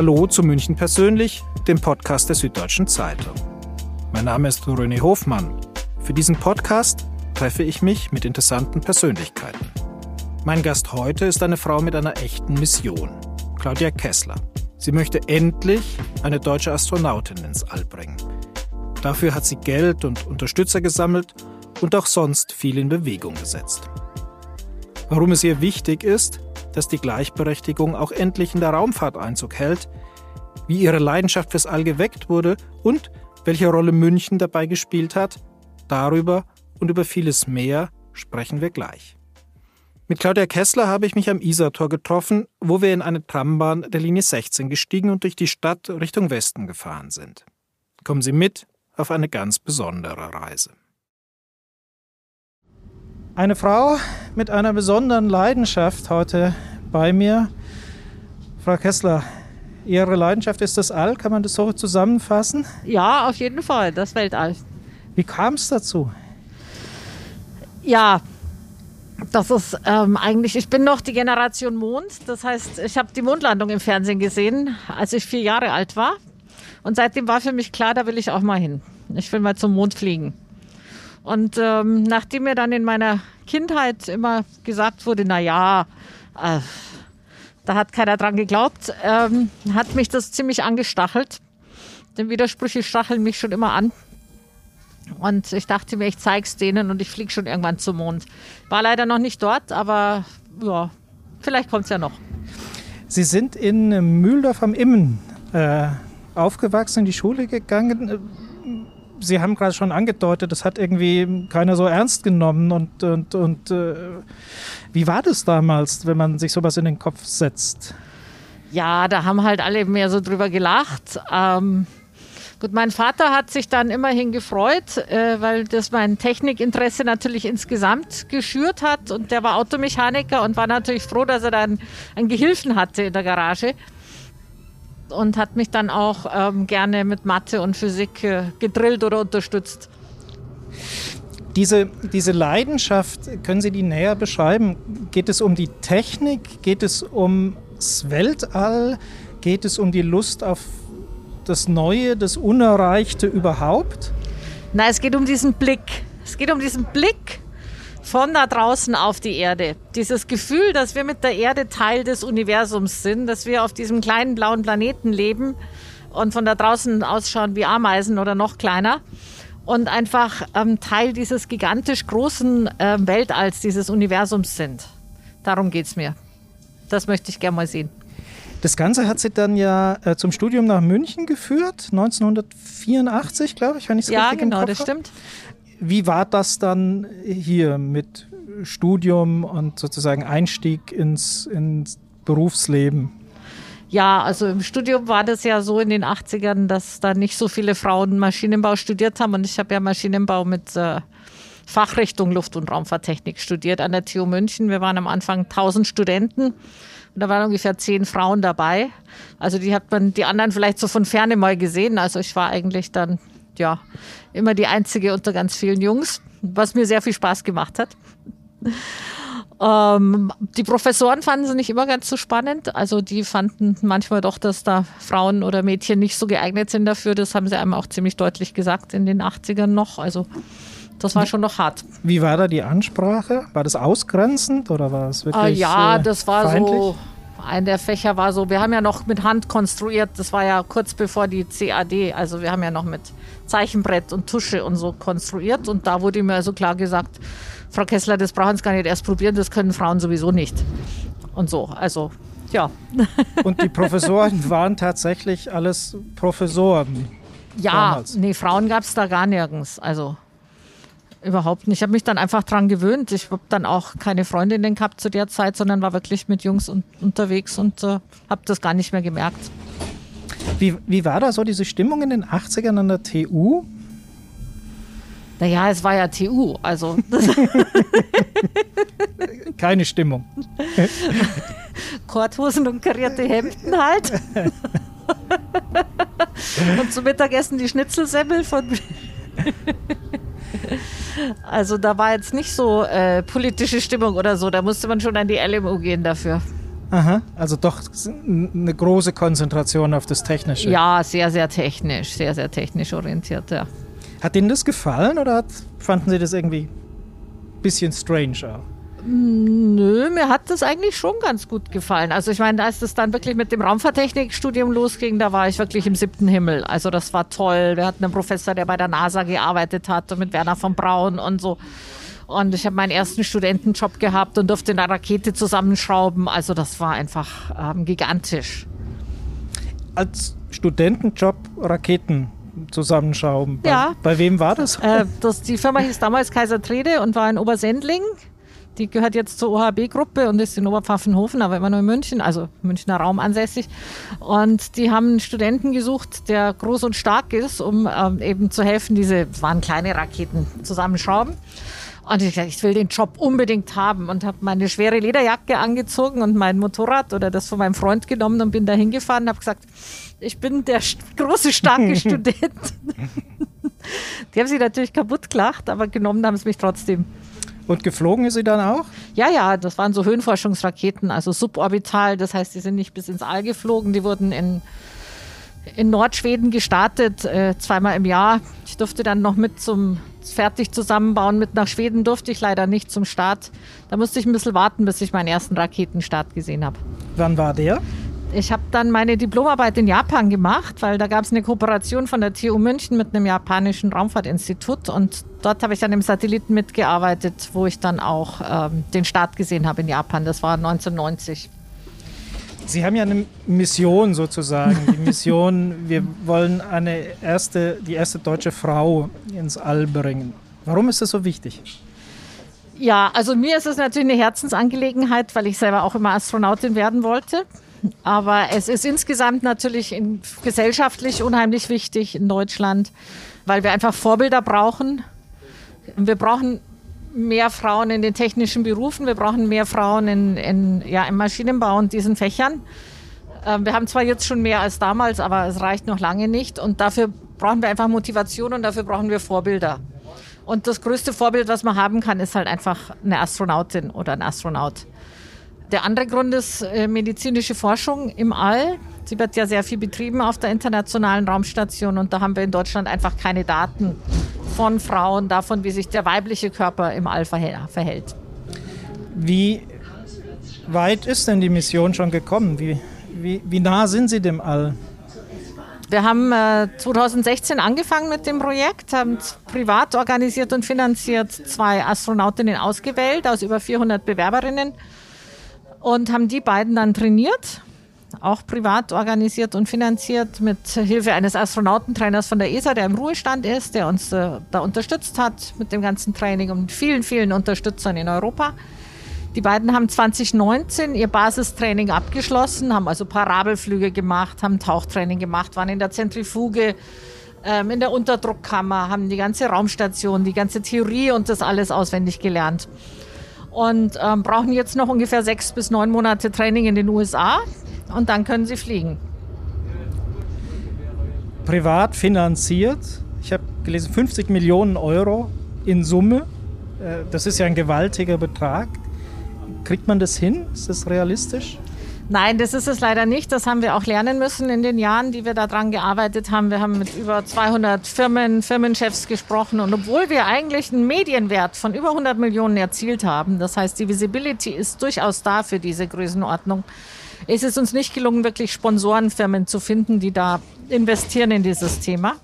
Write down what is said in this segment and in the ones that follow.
Hallo zu München persönlich, dem Podcast der Süddeutschen Zeitung. Mein Name ist René Hofmann. Für diesen Podcast treffe ich mich mit interessanten Persönlichkeiten. Mein Gast heute ist eine Frau mit einer echten Mission, Claudia Kessler. Sie möchte endlich eine deutsche Astronautin ins All bringen. Dafür hat sie Geld und Unterstützer gesammelt und auch sonst viel in Bewegung gesetzt. Warum es ihr wichtig ist, dass die Gleichberechtigung auch endlich in der Raumfahrt Einzug hält, wie ihre Leidenschaft fürs All geweckt wurde und welche Rolle München dabei gespielt hat, darüber und über vieles mehr sprechen wir gleich. Mit Claudia Kessler habe ich mich am Isartor getroffen, wo wir in eine Trambahn der Linie 16 gestiegen und durch die Stadt Richtung Westen gefahren sind. Kommen Sie mit auf eine ganz besondere Reise. Eine Frau mit einer besonderen Leidenschaft heute bei mir. Frau Kessler, Ihre Leidenschaft ist das All, kann man das so zusammenfassen? Ja, auf jeden Fall, das Weltall. Wie kam es dazu? Ja, das ist ähm, eigentlich, ich bin noch die Generation Mond. Das heißt, ich habe die Mondlandung im Fernsehen gesehen, als ich vier Jahre alt war. Und seitdem war für mich klar, da will ich auch mal hin. Ich will mal zum Mond fliegen. Und ähm, nachdem mir dann in meiner Kindheit immer gesagt wurde, na ja, äh, da hat keiner dran geglaubt, ähm, hat mich das ziemlich angestachelt. Denn Widersprüche stacheln mich schon immer an. Und ich dachte mir, ich zeig's denen und ich fliege schon irgendwann zum Mond. War leider noch nicht dort, aber ja, vielleicht kommt's ja noch. Sie sind in Mühldorf am Immen äh, aufgewachsen, in die Schule gegangen. Sie haben gerade schon angedeutet, das hat irgendwie keiner so ernst genommen. Und, und, und äh, wie war das damals, wenn man sich sowas in den Kopf setzt? Ja, da haben halt alle mehr so drüber gelacht. Ähm, gut, mein Vater hat sich dann immerhin gefreut, äh, weil das mein Technikinteresse natürlich insgesamt geschürt hat. Und der war Automechaniker und war natürlich froh, dass er dann einen Gehilfen hatte in der Garage und hat mich dann auch ähm, gerne mit Mathe und Physik äh, gedrillt oder unterstützt. Diese, diese Leidenschaft, können Sie die näher beschreiben? Geht es um die Technik? Geht es ums Weltall? Geht es um die Lust auf das Neue, das Unerreichte überhaupt? Nein, es geht um diesen Blick. Es geht um diesen Blick von da draußen auf die Erde. Dieses Gefühl, dass wir mit der Erde Teil des Universums sind, dass wir auf diesem kleinen blauen Planeten leben und von da draußen ausschauen wie Ameisen oder noch kleiner und einfach ähm, Teil dieses gigantisch großen äh, Weltalls, dieses Universums sind. Darum geht es mir. Das möchte ich gerne mal sehen. Das Ganze hat sie dann ja äh, zum Studium nach München geführt, 1984, glaube ich, wenn ich es ja, richtig genau, im Kopf das habe. stimmt. Wie war das dann hier mit Studium und sozusagen Einstieg ins, ins Berufsleben? Ja, also im Studium war das ja so in den 80ern, dass da nicht so viele Frauen Maschinenbau studiert haben. Und ich habe ja Maschinenbau mit äh, Fachrichtung Luft- und Raumfahrttechnik studiert an der TU München. Wir waren am Anfang 1000 Studenten. Und da waren ungefähr zehn Frauen dabei. Also die hat man die anderen vielleicht so von ferne mal gesehen. Also ich war eigentlich dann ja immer die einzige unter ganz vielen Jungs, was mir sehr viel Spaß gemacht hat. Ähm, die Professoren fanden sie nicht immer ganz so spannend. Also die fanden manchmal doch, dass da Frauen oder Mädchen nicht so geeignet sind dafür. Das haben sie einem auch ziemlich deutlich gesagt in den 80ern noch. Also das war schon noch hart. Wie war da die Ansprache? War das ausgrenzend oder war es wirklich Ah, ja, äh, das war feindlich? so. Ein der Fächer war so, wir haben ja noch mit Hand konstruiert, das war ja kurz bevor die CAD, also wir haben ja noch mit Zeichenbrett und Tusche und so konstruiert und da wurde mir also klar gesagt, Frau Kessler, das brauchen Sie gar nicht erst probieren, das können Frauen sowieso nicht. Und so, also ja. Und die Professoren waren tatsächlich alles Professoren. Ja, Damals. nee, Frauen gab es da gar nirgends. Also überhaupt nicht. Ich habe mich dann einfach dran gewöhnt. Ich habe dann auch keine Freundinnen gehabt zu der Zeit, sondern war wirklich mit Jungs un unterwegs und äh, habe das gar nicht mehr gemerkt. Wie, wie war da so diese Stimmung in den 80ern an der TU? Naja, es war ja TU, also Keine Stimmung. Korthosen und karierte Hemden halt. und zum Mittagessen die Schnitzelsemmel von. also da war jetzt nicht so äh, politische Stimmung oder so. Da musste man schon an die LMU gehen dafür. Aha, also doch eine große Konzentration auf das Technische. Ja, sehr, sehr technisch, sehr, sehr technisch orientiert, ja. Hat Ihnen das gefallen oder hat, fanden Sie das irgendwie ein bisschen strange auch? Nö, mir hat das eigentlich schon ganz gut gefallen. Also ich meine, als das dann wirklich mit dem Raumfahrttechnikstudium losging, da war ich wirklich im siebten Himmel. Also das war toll. Wir hatten einen Professor, der bei der NASA gearbeitet hat und mit Werner von Braun und so. Und ich habe meinen ersten Studentenjob gehabt und durfte eine Rakete zusammenschrauben. Also das war einfach ähm, gigantisch. Als Studentenjob Raketen zusammenschrauben. Bei, ja. Bei wem war das? Äh, das? Die Firma hieß damals Kaiser Trede und war in Obersendling. Die gehört jetzt zur OHB-Gruppe und ist in Oberpfaffenhofen, aber immer nur in München, also Münchner Raum ansässig. Und die haben einen Studenten gesucht, der groß und stark ist, um ähm, eben zu helfen, diese, waren kleine Raketen zusammenschrauben. Und ich, ich will den Job unbedingt haben und habe meine schwere Lederjacke angezogen und mein Motorrad oder das von meinem Freund genommen und bin da hingefahren und habe gesagt, ich bin der große, starke Student. Die haben sich natürlich kaputt gelacht, aber genommen haben sie mich trotzdem. Und geflogen ist sie dann auch? Ja, ja, das waren so Höhenforschungsraketen, also suborbital. Das heißt, die sind nicht bis ins All geflogen. Die wurden in, in Nordschweden gestartet, äh, zweimal im Jahr. Ich durfte dann noch mit zum fertig zusammenbauen. Mit nach Schweden durfte ich leider nicht zum Start. Da musste ich ein bisschen warten, bis ich meinen ersten Raketenstart gesehen habe. Wann war der? Ich habe dann meine Diplomarbeit in Japan gemacht, weil da gab es eine Kooperation von der TU München mit einem japanischen Raumfahrtinstitut und dort habe ich dann im Satelliten mitgearbeitet, wo ich dann auch ähm, den Start gesehen habe in Japan. Das war 1990. Sie haben ja eine Mission sozusagen. Die Mission, wir wollen eine erste, die erste deutsche Frau ins All bringen. Warum ist das so wichtig? Ja, also mir ist es natürlich eine Herzensangelegenheit, weil ich selber auch immer Astronautin werden wollte. Aber es ist insgesamt natürlich in, gesellschaftlich unheimlich wichtig in Deutschland, weil wir einfach Vorbilder brauchen. Wir brauchen mehr Frauen in den technischen Berufen, wir brauchen mehr Frauen in, in ja, im Maschinenbau und diesen Fächern. Ähm, wir haben zwar jetzt schon mehr als damals, aber es reicht noch lange nicht. Und dafür brauchen wir einfach Motivation und dafür brauchen wir Vorbilder. Und das größte Vorbild, was man haben kann, ist halt einfach eine Astronautin oder ein Astronaut. Der andere Grund ist äh, medizinische Forschung im All. Sie wird ja sehr viel betrieben auf der internationalen Raumstation und da haben wir in Deutschland einfach keine Daten von Frauen, davon, wie sich der weibliche Körper im All verhält. Wie weit ist denn die Mission schon gekommen? Wie, wie, wie nah sind Sie dem All? Wir haben äh, 2016 angefangen mit dem Projekt, haben privat organisiert und finanziert zwei Astronautinnen ausgewählt aus über 400 Bewerberinnen und haben die beiden dann trainiert, auch privat organisiert und finanziert mit Hilfe eines Astronautentrainers von der ESA, der im Ruhestand ist, der uns äh, da unterstützt hat mit dem ganzen Training und vielen, vielen Unterstützern in Europa. Die beiden haben 2019 ihr Basistraining abgeschlossen, haben also Parabelflüge gemacht, haben Tauchtraining gemacht, waren in der Zentrifuge, ähm, in der Unterdruckkammer, haben die ganze Raumstation, die ganze Theorie und das alles auswendig gelernt und ähm, brauchen jetzt noch ungefähr sechs bis neun Monate Training in den USA und dann können sie fliegen. Privat finanziert, ich habe gelesen 50 Millionen Euro in Summe. Äh, das ist ja ein gewaltiger Betrag. Kriegt man das hin? Ist das realistisch? Nein, das ist es leider nicht. Das haben wir auch lernen müssen in den Jahren, die wir daran gearbeitet haben. Wir haben mit über 200 Firmen, Firmenchefs gesprochen. Und obwohl wir eigentlich einen Medienwert von über 100 Millionen erzielt haben, das heißt, die Visibility ist durchaus da für diese Größenordnung, ist es uns nicht gelungen, wirklich Sponsorenfirmen zu finden, die da investieren in dieses Thema.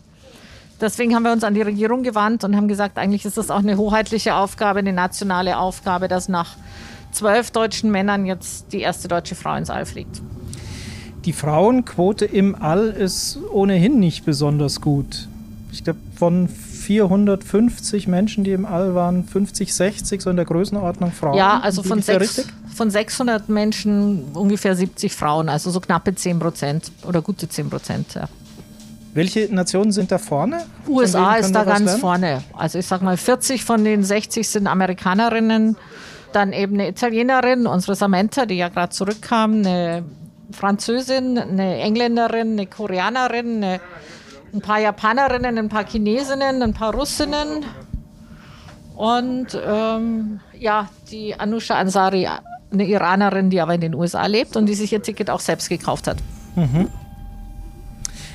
Deswegen haben wir uns an die Regierung gewandt und haben gesagt, eigentlich ist das auch eine hoheitliche Aufgabe, eine nationale Aufgabe, dass nach zwölf deutschen Männern jetzt die erste deutsche Frau ins All fliegt. Die Frauenquote im All ist ohnehin nicht besonders gut. Ich glaube, von 450 Menschen, die im All waren, 50, 60 so in der Größenordnung Frauen. Ja, also von, sechs, von 600 Menschen ungefähr 70 Frauen, also so knappe 10 Prozent oder gute 10 Prozent. Ja. Welche Nationen sind da vorne? USA ist da ganz lernen? vorne. Also ich sag mal, 40 von den 60 sind Amerikanerinnen dann eben eine Italienerin, unsere Samantha, die ja gerade zurückkam, eine Französin, eine Engländerin, eine Koreanerin, eine, ein paar Japanerinnen, ein paar Chinesinnen, ein paar Russinnen und ähm, ja, die Anusha Ansari eine Iranerin, die aber in den USA lebt und die sich ihr Ticket auch selbst gekauft hat. Mhm.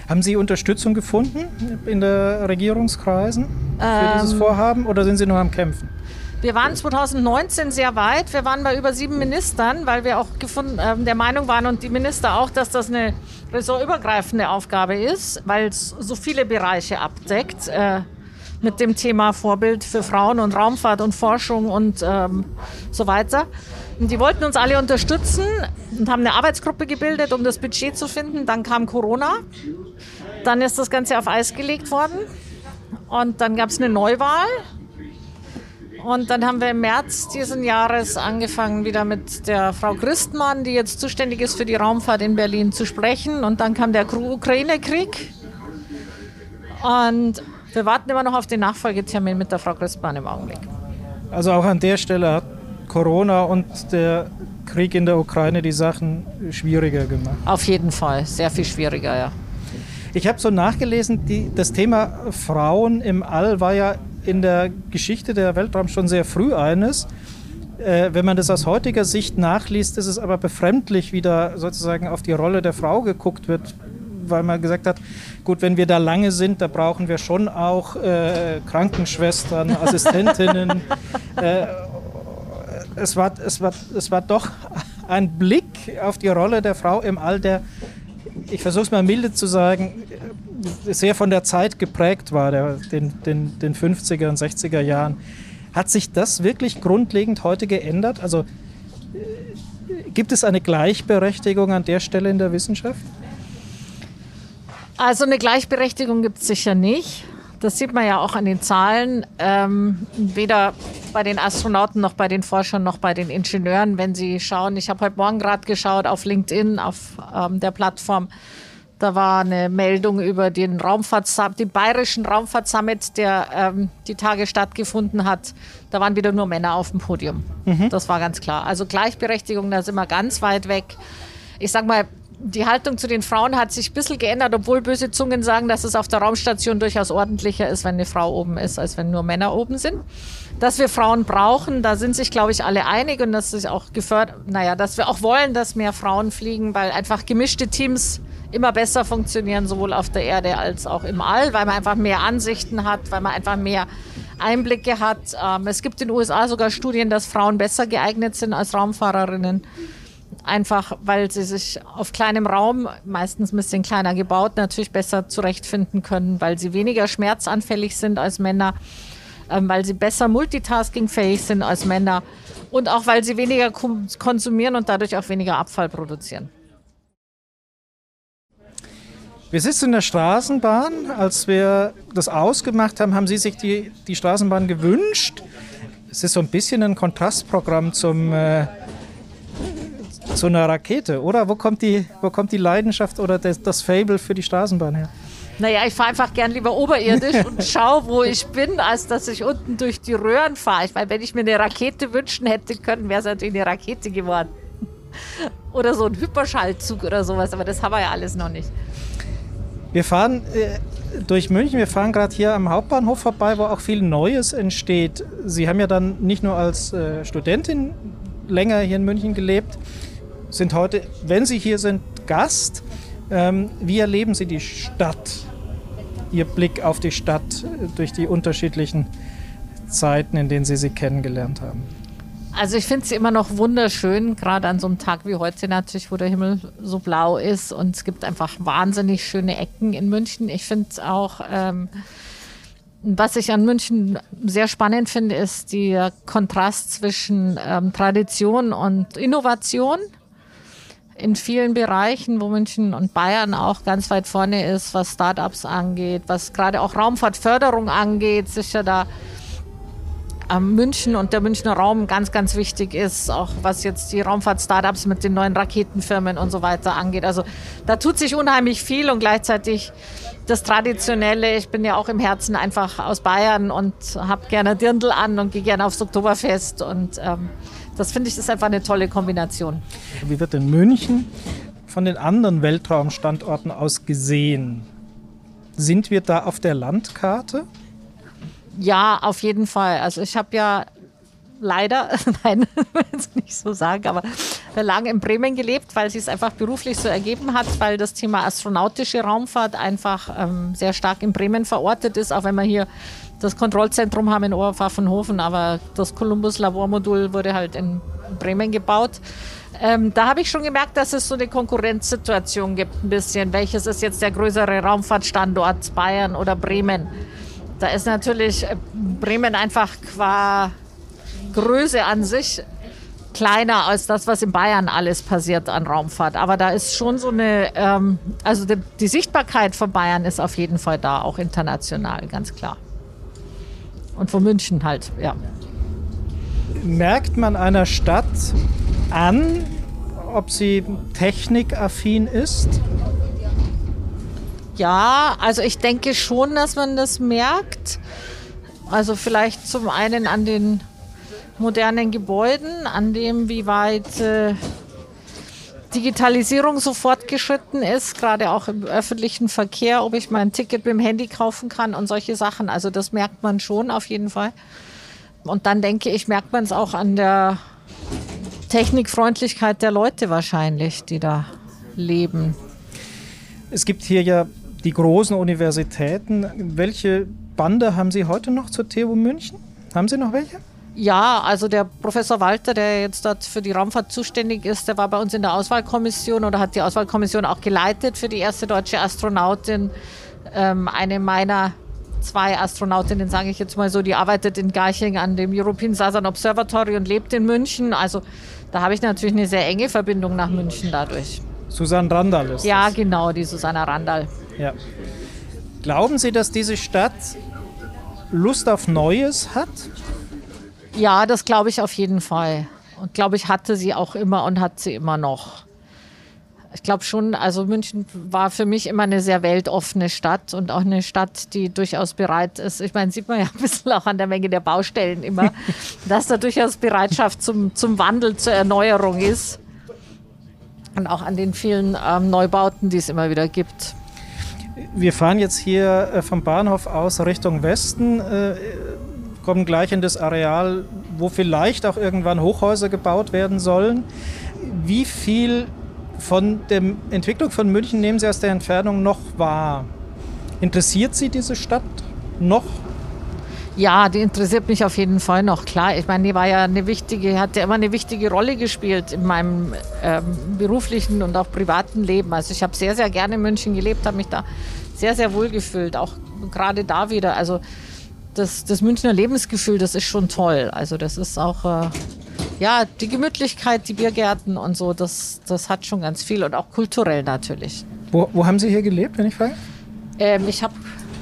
Haben Sie Unterstützung gefunden in der Regierungskreisen für ähm, dieses Vorhaben oder sind Sie nur am Kämpfen? Wir waren 2019 sehr weit. Wir waren bei über sieben Ministern, weil wir auch gefunden, äh, der Meinung waren und die Minister auch, dass das eine ressortübergreifende Aufgabe ist, weil es so viele Bereiche abdeckt. Äh, mit dem Thema Vorbild für Frauen und Raumfahrt und Forschung und ähm, so weiter. Und die wollten uns alle unterstützen und haben eine Arbeitsgruppe gebildet, um das Budget zu finden. Dann kam Corona. Dann ist das Ganze auf Eis gelegt worden. Und dann gab es eine Neuwahl. Und dann haben wir im März diesen Jahres angefangen, wieder mit der Frau Christmann, die jetzt zuständig ist für die Raumfahrt in Berlin, zu sprechen. Und dann kam der Ukraine-Krieg. Und wir warten immer noch auf den Nachfolgetermin mit der Frau Christmann im Augenblick. Also auch an der Stelle hat Corona und der Krieg in der Ukraine die Sachen schwieriger gemacht. Auf jeden Fall, sehr viel schwieriger, ja. Ich habe so nachgelesen, die, das Thema Frauen im All war ja in der Geschichte der Weltraum schon sehr früh eines. Äh, wenn man das aus heutiger Sicht nachliest, ist es aber befremdlich, wie da sozusagen auf die Rolle der Frau geguckt wird, weil man gesagt hat, gut, wenn wir da lange sind, da brauchen wir schon auch äh, Krankenschwestern, Assistentinnen. äh, es, war, es, war, es war doch ein Blick auf die Rolle der Frau im All, der, ich versuche es mal milde zu sagen, sehr von der Zeit geprägt war, der, den, den, den 50er und 60er Jahren. Hat sich das wirklich grundlegend heute geändert? Also äh, gibt es eine Gleichberechtigung an der Stelle in der Wissenschaft? Also eine Gleichberechtigung gibt es sicher nicht. Das sieht man ja auch an den Zahlen. Ähm, weder bei den Astronauten noch bei den Forschern noch bei den Ingenieuren, wenn sie schauen. Ich habe heute Morgen gerade geschaut auf LinkedIn, auf ähm, der Plattform. Da war eine Meldung über den Raumfahrt, den bayerischen Raumfahrtsummit, der ähm, die Tage stattgefunden hat. Da waren wieder nur Männer auf dem Podium. Mhm. Das war ganz klar. Also Gleichberechtigung, da sind wir ganz weit weg. Ich sag mal, die Haltung zu den Frauen hat sich ein bisschen geändert, obwohl böse Zungen sagen, dass es auf der Raumstation durchaus ordentlicher ist, wenn eine Frau oben ist, als wenn nur Männer oben sind. Dass wir Frauen brauchen, da sind sich, glaube ich, alle einig und das ist auch gefördert, naja, dass wir auch wollen, dass mehr Frauen fliegen, weil einfach gemischte Teams immer besser funktionieren, sowohl auf der Erde als auch im All, weil man einfach mehr Ansichten hat, weil man einfach mehr Einblicke hat. Ähm, es gibt in den USA sogar Studien, dass Frauen besser geeignet sind als Raumfahrerinnen. Einfach weil sie sich auf kleinem Raum, meistens ein bisschen kleiner gebaut, natürlich besser zurechtfinden können, weil sie weniger schmerzanfällig sind als Männer, ähm, weil sie besser multitaskingfähig sind als Männer und auch weil sie weniger konsumieren und dadurch auch weniger Abfall produzieren. Wir sitzen in der Straßenbahn. Als wir das ausgemacht haben, haben Sie sich die, die Straßenbahn gewünscht. Es ist so ein bisschen ein Kontrastprogramm zum, äh, zu einer Rakete, oder? Wo kommt die, wo kommt die Leidenschaft oder das, das Fable für die Straßenbahn her? Naja, ich fahre einfach gern lieber oberirdisch und schaue, wo ich bin, als dass ich unten durch die Röhren fahre. Weil wenn ich mir eine Rakete wünschen hätte können, wäre es natürlich eine Rakete geworden. Oder so ein Hyperschallzug oder sowas, aber das haben wir ja alles noch nicht. Wir fahren äh, durch München, wir fahren gerade hier am Hauptbahnhof vorbei, wo auch viel Neues entsteht. Sie haben ja dann nicht nur als äh, Studentin länger hier in München gelebt, sind heute, wenn Sie hier sind, Gast. Ähm, wie erleben Sie die Stadt? Ihr Blick auf die Stadt äh, durch die unterschiedlichen Zeiten, in denen Sie sie kennengelernt haben? Also ich finde sie immer noch wunderschön, gerade an so einem Tag wie heute natürlich, wo der Himmel so blau ist und es gibt einfach wahnsinnig schöne Ecken in München. Ich finde auch, ähm, was ich an München sehr spannend finde, ist der Kontrast zwischen ähm, Tradition und Innovation in vielen Bereichen, wo München und Bayern auch ganz weit vorne ist, was Startups angeht, was gerade auch Raumfahrtförderung angeht, sicher da München und der Münchner Raum ganz, ganz wichtig ist, auch was jetzt die Raumfahrt-Startups mit den neuen Raketenfirmen und so weiter angeht. Also da tut sich unheimlich viel und gleichzeitig das Traditionelle. Ich bin ja auch im Herzen einfach aus Bayern und habe gerne Dirndl an und gehe gerne aufs Oktoberfest und ähm, das finde ich ist einfach eine tolle Kombination. Wie wird denn München von den anderen Weltraumstandorten aus gesehen? Sind wir da auf der Landkarte? Ja, auf jeden Fall. Also ich habe ja leider, nein, jetzt nicht so sagen, aber lange in Bremen gelebt, weil es einfach beruflich so ergeben hat, weil das Thema astronautische Raumfahrt einfach ähm, sehr stark in Bremen verortet ist, auch wenn wir hier das Kontrollzentrum haben in Oberpfaffenhofen, aber das Columbus Labormodul wurde halt in Bremen gebaut. Ähm, da habe ich schon gemerkt, dass es so eine Konkurrenzsituation gibt, ein bisschen. Welches ist jetzt der größere Raumfahrtstandort, Bayern oder Bremen? Da ist natürlich äh, Bremen einfach qua Größe an sich kleiner als das, was in Bayern alles passiert an Raumfahrt. Aber da ist schon so eine, ähm, also die, die Sichtbarkeit von Bayern ist auf jeden Fall da, auch international, ganz klar. Und von München halt, ja. Merkt man einer Stadt an, ob sie technikaffin ist? Ja, also ich denke schon, dass man das merkt. Also vielleicht zum einen an den modernen Gebäuden, an dem, wie weit äh, Digitalisierung so fortgeschritten ist, gerade auch im öffentlichen Verkehr, ob ich mein Ticket mit dem Handy kaufen kann und solche Sachen. Also das merkt man schon auf jeden Fall. Und dann denke ich, merkt man es auch an der Technikfreundlichkeit der Leute wahrscheinlich, die da leben. Es gibt hier ja die großen Universitäten. Welche Bande haben Sie heute noch zur TU München? Haben Sie noch welche? Ja, also der Professor Walter, der jetzt dort für die Raumfahrt zuständig ist, der war bei uns in der Auswahlkommission oder hat die Auswahlkommission auch geleitet für die erste deutsche Astronautin. Ähm, eine meiner zwei Astronautinnen, sage ich jetzt mal so, die arbeitet in Garching an dem European Southern Observatory und lebt in München. Also da habe ich natürlich eine sehr enge Verbindung nach München dadurch. Susanne Randall ist Ja, das. genau, die Susanne Randall. Ja. Glauben Sie, dass diese Stadt Lust auf Neues hat? Ja, das glaube ich auf jeden Fall. Und glaube ich, hatte sie auch immer und hat sie immer noch. Ich glaube schon, also München war für mich immer eine sehr weltoffene Stadt und auch eine Stadt, die durchaus bereit ist. Ich meine, sieht man ja ein bisschen auch an der Menge der Baustellen immer, dass da durchaus Bereitschaft zum, zum Wandel, zur Erneuerung ist. Und auch an den vielen ähm, Neubauten, die es immer wieder gibt. Wir fahren jetzt hier äh, vom Bahnhof aus Richtung Westen. Äh, kommen gleich in das Areal, wo vielleicht auch irgendwann Hochhäuser gebaut werden sollen. Wie viel von der Entwicklung von München nehmen Sie aus der Entfernung noch wahr? Interessiert Sie diese Stadt noch? Ja, die interessiert mich auf jeden Fall noch. Klar, ich meine, die war ja eine wichtige, hat ja immer eine wichtige Rolle gespielt in meinem ähm, beruflichen und auch privaten Leben. Also ich habe sehr, sehr gerne in München gelebt, habe mich da sehr, sehr wohl gefühlt, auch gerade da wieder. Also das, das Münchner Lebensgefühl, das ist schon toll. Also das ist auch, äh, ja, die Gemütlichkeit, die Biergärten und so, das, das hat schon ganz viel und auch kulturell natürlich. Wo, wo haben Sie hier gelebt, wenn ich frage? Ähm, ich habe,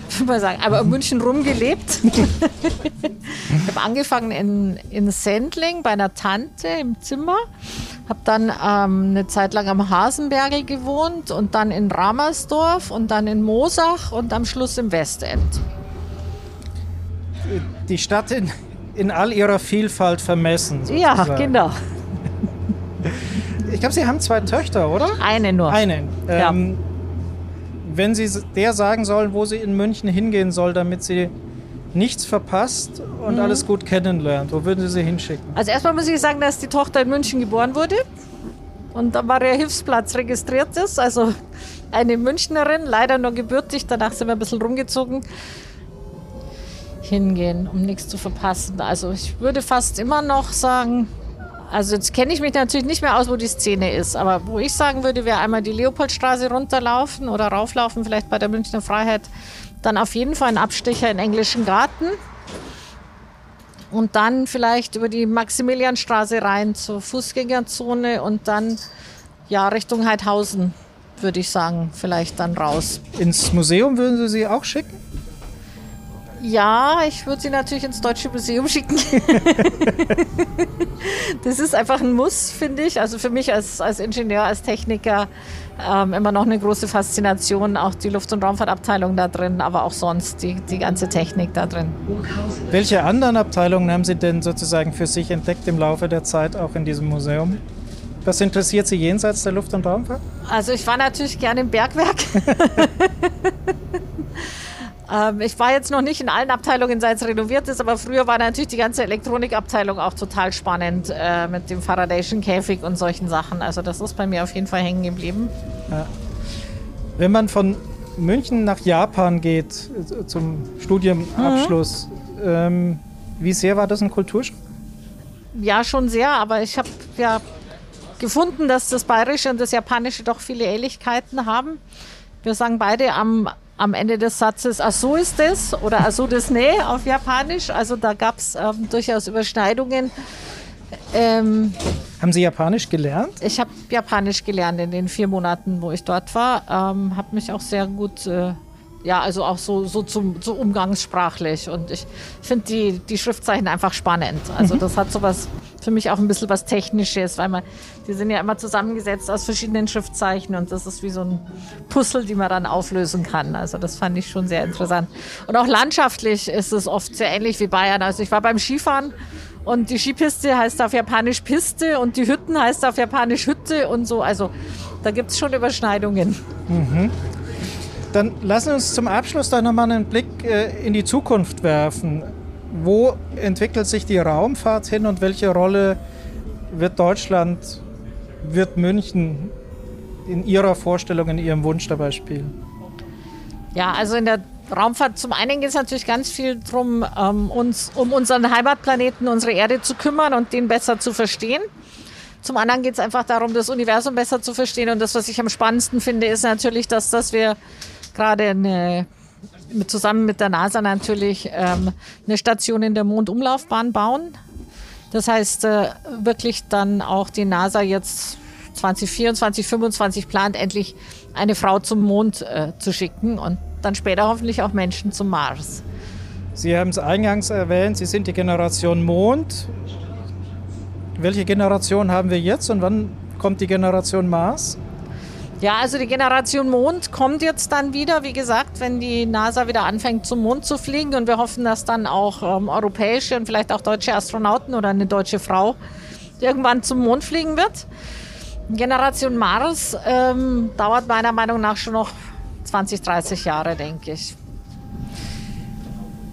ich mal sagen, aber in München rumgelebt. ich habe angefangen in, in Sendling bei einer Tante im Zimmer, habe dann ähm, eine Zeit lang am Hasenbergel gewohnt und dann in Ramersdorf und dann in Mosach und am Schluss im Westend die Stadt in, in all ihrer Vielfalt vermessen. Sozusagen. Ja, genau. Ich glaube, Sie haben zwei Töchter, oder? Eine nur. Eine. Ähm, ja. Wenn Sie der sagen sollen, wo sie in München hingehen soll, damit sie nichts verpasst und mhm. alles gut kennenlernt, wo würden Sie sie hinschicken? Also erstmal muss ich sagen, dass die Tochter in München geboren wurde und da war ihr Hilfsplatz registriert ist. Also eine Münchnerin, leider nur gebürtig, danach sind wir ein bisschen rumgezogen hingehen, um nichts zu verpassen. Also ich würde fast immer noch sagen, also jetzt kenne ich mich natürlich nicht mehr aus, wo die Szene ist, aber wo ich sagen würde, wäre einmal die Leopoldstraße runterlaufen oder rauflaufen, vielleicht bei der Münchner Freiheit, dann auf jeden Fall ein Abstecher in Englischen Garten und dann vielleicht über die Maximilianstraße rein zur Fußgängerzone und dann ja Richtung Heidhausen, würde ich sagen, vielleicht dann raus. Ins Museum würden Sie sie auch schicken? Ja, ich würde sie natürlich ins Deutsche Museum schicken. das ist einfach ein Muss, finde ich. Also für mich als, als Ingenieur, als Techniker ähm, immer noch eine große Faszination. Auch die Luft- und Raumfahrtabteilung da drin, aber auch sonst die, die ganze Technik da drin. Welche anderen Abteilungen haben Sie denn sozusagen für sich entdeckt im Laufe der Zeit auch in diesem Museum? Was interessiert Sie jenseits der Luft- und Raumfahrt? Also ich war natürlich gerne im Bergwerk. Ähm, ich war jetzt noch nicht in allen Abteilungen, seit es renoviert ist, aber früher war natürlich die ganze Elektronikabteilung auch total spannend äh, mit dem Faradayschen Käfig und solchen Sachen. Also das ist bei mir auf jeden Fall hängen geblieben. Ja. Wenn man von München nach Japan geht äh, zum Studienabschluss, mhm. ähm, wie sehr war das ein Kulturschock? Ja, schon sehr, aber ich habe ja gefunden, dass das Bayerische und das Japanische doch viele Ähnlichkeiten haben. Wir sagen beide am, am Ende des Satzes, ach so ist es oder ach so das ne auf Japanisch. Also da gab es ähm, durchaus Überschneidungen. Ähm, Haben Sie Japanisch gelernt? Ich habe Japanisch gelernt in den vier Monaten, wo ich dort war. Ähm, habe mich auch sehr gut äh, ja, also auch so, so, zum, so umgangssprachlich. Und ich finde die, die Schriftzeichen einfach spannend. Also mhm. das hat sowas für mich auch ein bisschen was Technisches, weil man, die sind ja immer zusammengesetzt aus verschiedenen Schriftzeichen und das ist wie so ein Puzzle, die man dann auflösen kann. Also das fand ich schon sehr interessant. Und auch landschaftlich ist es oft sehr ähnlich wie Bayern. Also ich war beim Skifahren und die Skipiste heißt auf Japanisch Piste und die Hütten heißt auf Japanisch Hütte und so. Also da gibt es schon Überschneidungen. Mhm. Dann lassen uns zum Abschluss da nochmal einen Blick äh, in die Zukunft werfen. Wo entwickelt sich die Raumfahrt hin und welche Rolle wird Deutschland, wird München in Ihrer Vorstellung, in Ihrem Wunsch dabei spielen? Ja, also in der Raumfahrt zum einen geht es natürlich ganz viel darum, ähm, uns um unseren Heimatplaneten, unsere Erde zu kümmern und den besser zu verstehen. Zum anderen geht es einfach darum, das Universum besser zu verstehen. Und das, was ich am spannendsten finde, ist natürlich, dass, dass wir gerade eine, zusammen mit der NASA natürlich ähm, eine Station in der Mondumlaufbahn bauen. Das heißt, äh, wirklich dann auch die NASA jetzt 2024, 2025 plant, endlich eine Frau zum Mond äh, zu schicken und dann später hoffentlich auch Menschen zum Mars. Sie haben es eingangs erwähnt, Sie sind die Generation Mond. Welche Generation haben wir jetzt und wann kommt die Generation Mars? Ja, also die Generation Mond kommt jetzt dann wieder, wie gesagt, wenn die NASA wieder anfängt zum Mond zu fliegen und wir hoffen, dass dann auch ähm, europäische und vielleicht auch deutsche Astronauten oder eine deutsche Frau irgendwann zum Mond fliegen wird. Generation Mars ähm, dauert meiner Meinung nach schon noch 20, 30 Jahre, denke ich.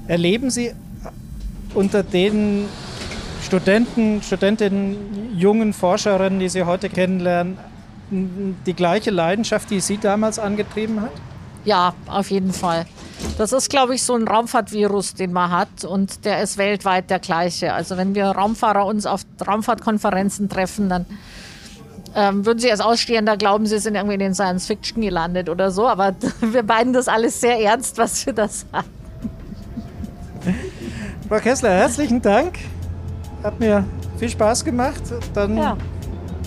Erleben Sie unter den Studenten, Studentinnen, jungen Forscherinnen, die Sie heute kennenlernen, die gleiche Leidenschaft, die Sie damals angetrieben hat? Ja, auf jeden Fall. Das ist, glaube ich, so ein Raumfahrtvirus, den man hat und der ist weltweit der gleiche. Also wenn wir Raumfahrer uns auf Raumfahrtkonferenzen treffen, dann ähm, würden sie als Ausstehender glauben, sie sind irgendwie in den Science Fiction gelandet oder so. Aber wir beiden das alles sehr ernst, was wir da sagen. Frau Kessler, herzlichen Dank. Hat mir viel Spaß gemacht. Dann ja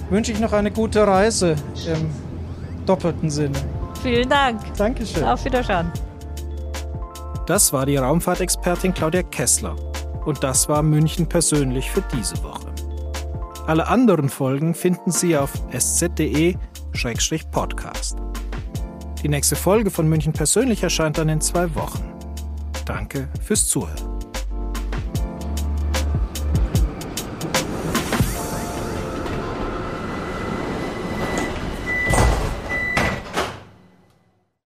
wünsche ich noch eine gute Reise im doppelten Sinne. Vielen Dank. Dankeschön. Auf Wiedersehen. Das war die Raumfahrtexpertin Claudia Kessler. Und das war München persönlich für diese Woche. Alle anderen Folgen finden Sie auf sz.de-podcast. Die nächste Folge von München persönlich erscheint dann in zwei Wochen. Danke fürs Zuhören.